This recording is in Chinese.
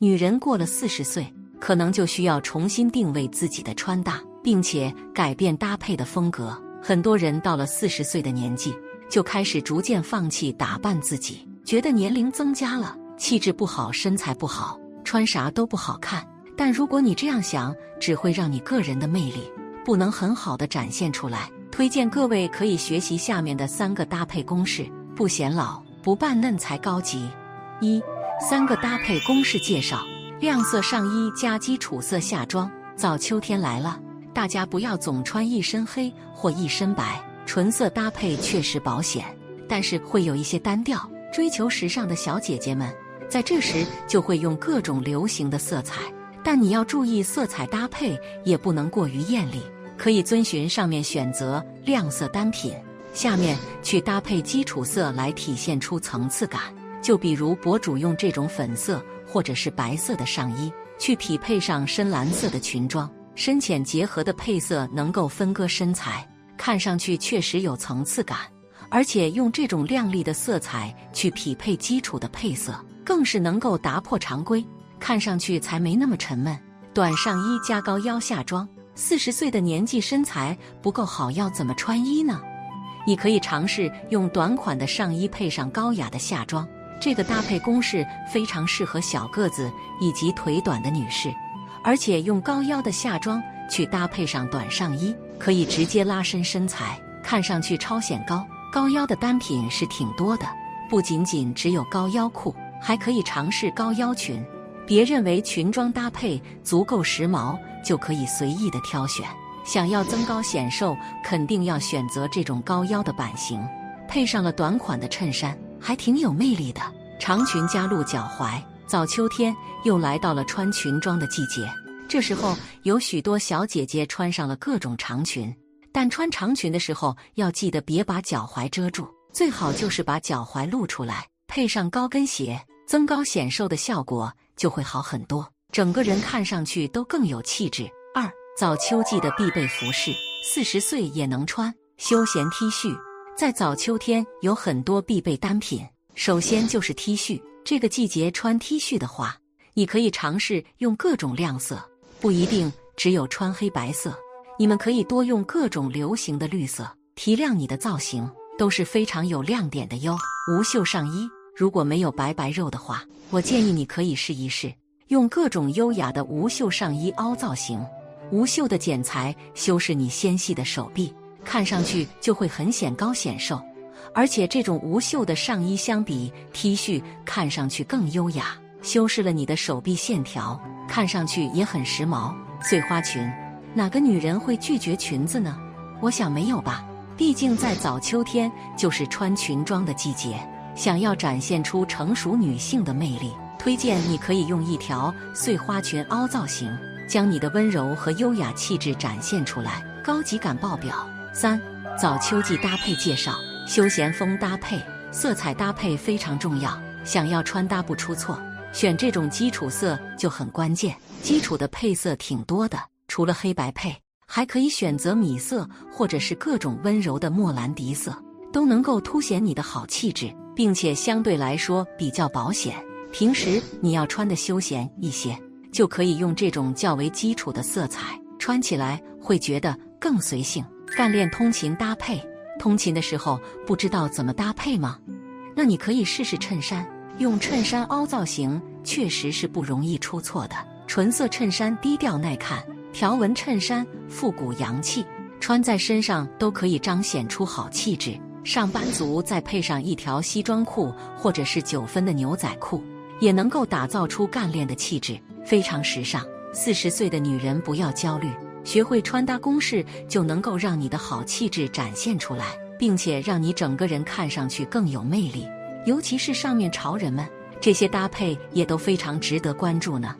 女人过了四十岁，可能就需要重新定位自己的穿搭，并且改变搭配的风格。很多人到了四十岁的年纪，就开始逐渐放弃打扮自己，觉得年龄增加了，气质不好，身材不好，穿啥都不好看。但如果你这样想，只会让你个人的魅力不能很好的展现出来。推荐各位可以学习下面的三个搭配公式，不显老，不扮嫩才高级。一三个搭配公式介绍：亮色上衣加基础色下装。早秋天来了，大家不要总穿一身黑或一身白，纯色搭配确实保险，但是会有一些单调。追求时尚的小姐姐们，在这时就会用各种流行的色彩，但你要注意色彩搭配也不能过于艳丽，可以遵循上面选择亮色单品，下面去搭配基础色来体现出层次感。就比如博主用这种粉色或者是白色的上衣，去匹配上深蓝色的裙装，深浅结合的配色能够分割身材，看上去确实有层次感。而且用这种亮丽的色彩去匹配基础的配色，更是能够打破常规，看上去才没那么沉闷。短上衣加高腰下装，四十岁的年纪身材不够好，要怎么穿衣呢？你可以尝试用短款的上衣配上高雅的下装。这个搭配公式非常适合小个子以及腿短的女士，而且用高腰的下装去搭配上短上衣，可以直接拉伸身材，看上去超显高。高腰的单品是挺多的，不仅仅只有高腰裤，还可以尝试高腰裙。别认为裙装搭配足够时髦就可以随意的挑选，想要增高显瘦，肯定要选择这种高腰的版型，配上了短款的衬衫。还挺有魅力的，长裙加露脚踝。早秋天又来到了穿裙装的季节，这时候有许多小姐姐穿上了各种长裙，但穿长裙的时候要记得别把脚踝遮住，最好就是把脚踝露出来，配上高跟鞋，增高显瘦的效果就会好很多，整个人看上去都更有气质。二早秋季的必备服饰，四十岁也能穿休闲 T 恤。在早秋天有很多必备单品，首先就是 T 恤。这个季节穿 T 恤的话，你可以尝试用各种亮色，不一定只有穿黑白色。你们可以多用各种流行的绿色，提亮你的造型，都是非常有亮点的哟。无袖上衣，如果没有白白肉的话，我建议你可以试一试，用各种优雅的无袖上衣凹造型，无袖的剪裁修饰你纤细的手臂。看上去就会很显高显瘦，而且这种无袖的上衣相比 T 恤看上去更优雅，修饰了你的手臂线条，看上去也很时髦。碎花裙，哪个女人会拒绝裙子呢？我想没有吧，毕竟在早秋天就是穿裙装的季节，想要展现出成熟女性的魅力，推荐你可以用一条碎花裙凹造型，将你的温柔和优雅气质展现出来，高级感爆表。三早秋季搭配介绍：休闲风搭配，色彩搭配非常重要。想要穿搭不出错，选这种基础色就很关键。基础的配色挺多的，除了黑白配，还可以选择米色或者是各种温柔的莫兰迪色，都能够凸显你的好气质，并且相对来说比较保险。平时你要穿的休闲一些，就可以用这种较为基础的色彩，穿起来会觉得更随性。干练通勤搭配，通勤的时候不知道怎么搭配吗？那你可以试试衬衫，用衬衫凹造型确实是不容易出错的。纯色衬衫低调耐看，条纹衬衫复古洋气，穿在身上都可以彰显出好气质。上班族再配上一条西装裤或者是九分的牛仔裤，也能够打造出干练的气质，非常时尚。四十岁的女人不要焦虑。学会穿搭公式，就能够让你的好气质展现出来，并且让你整个人看上去更有魅力。尤其是上面潮人们，这些搭配也都非常值得关注呢。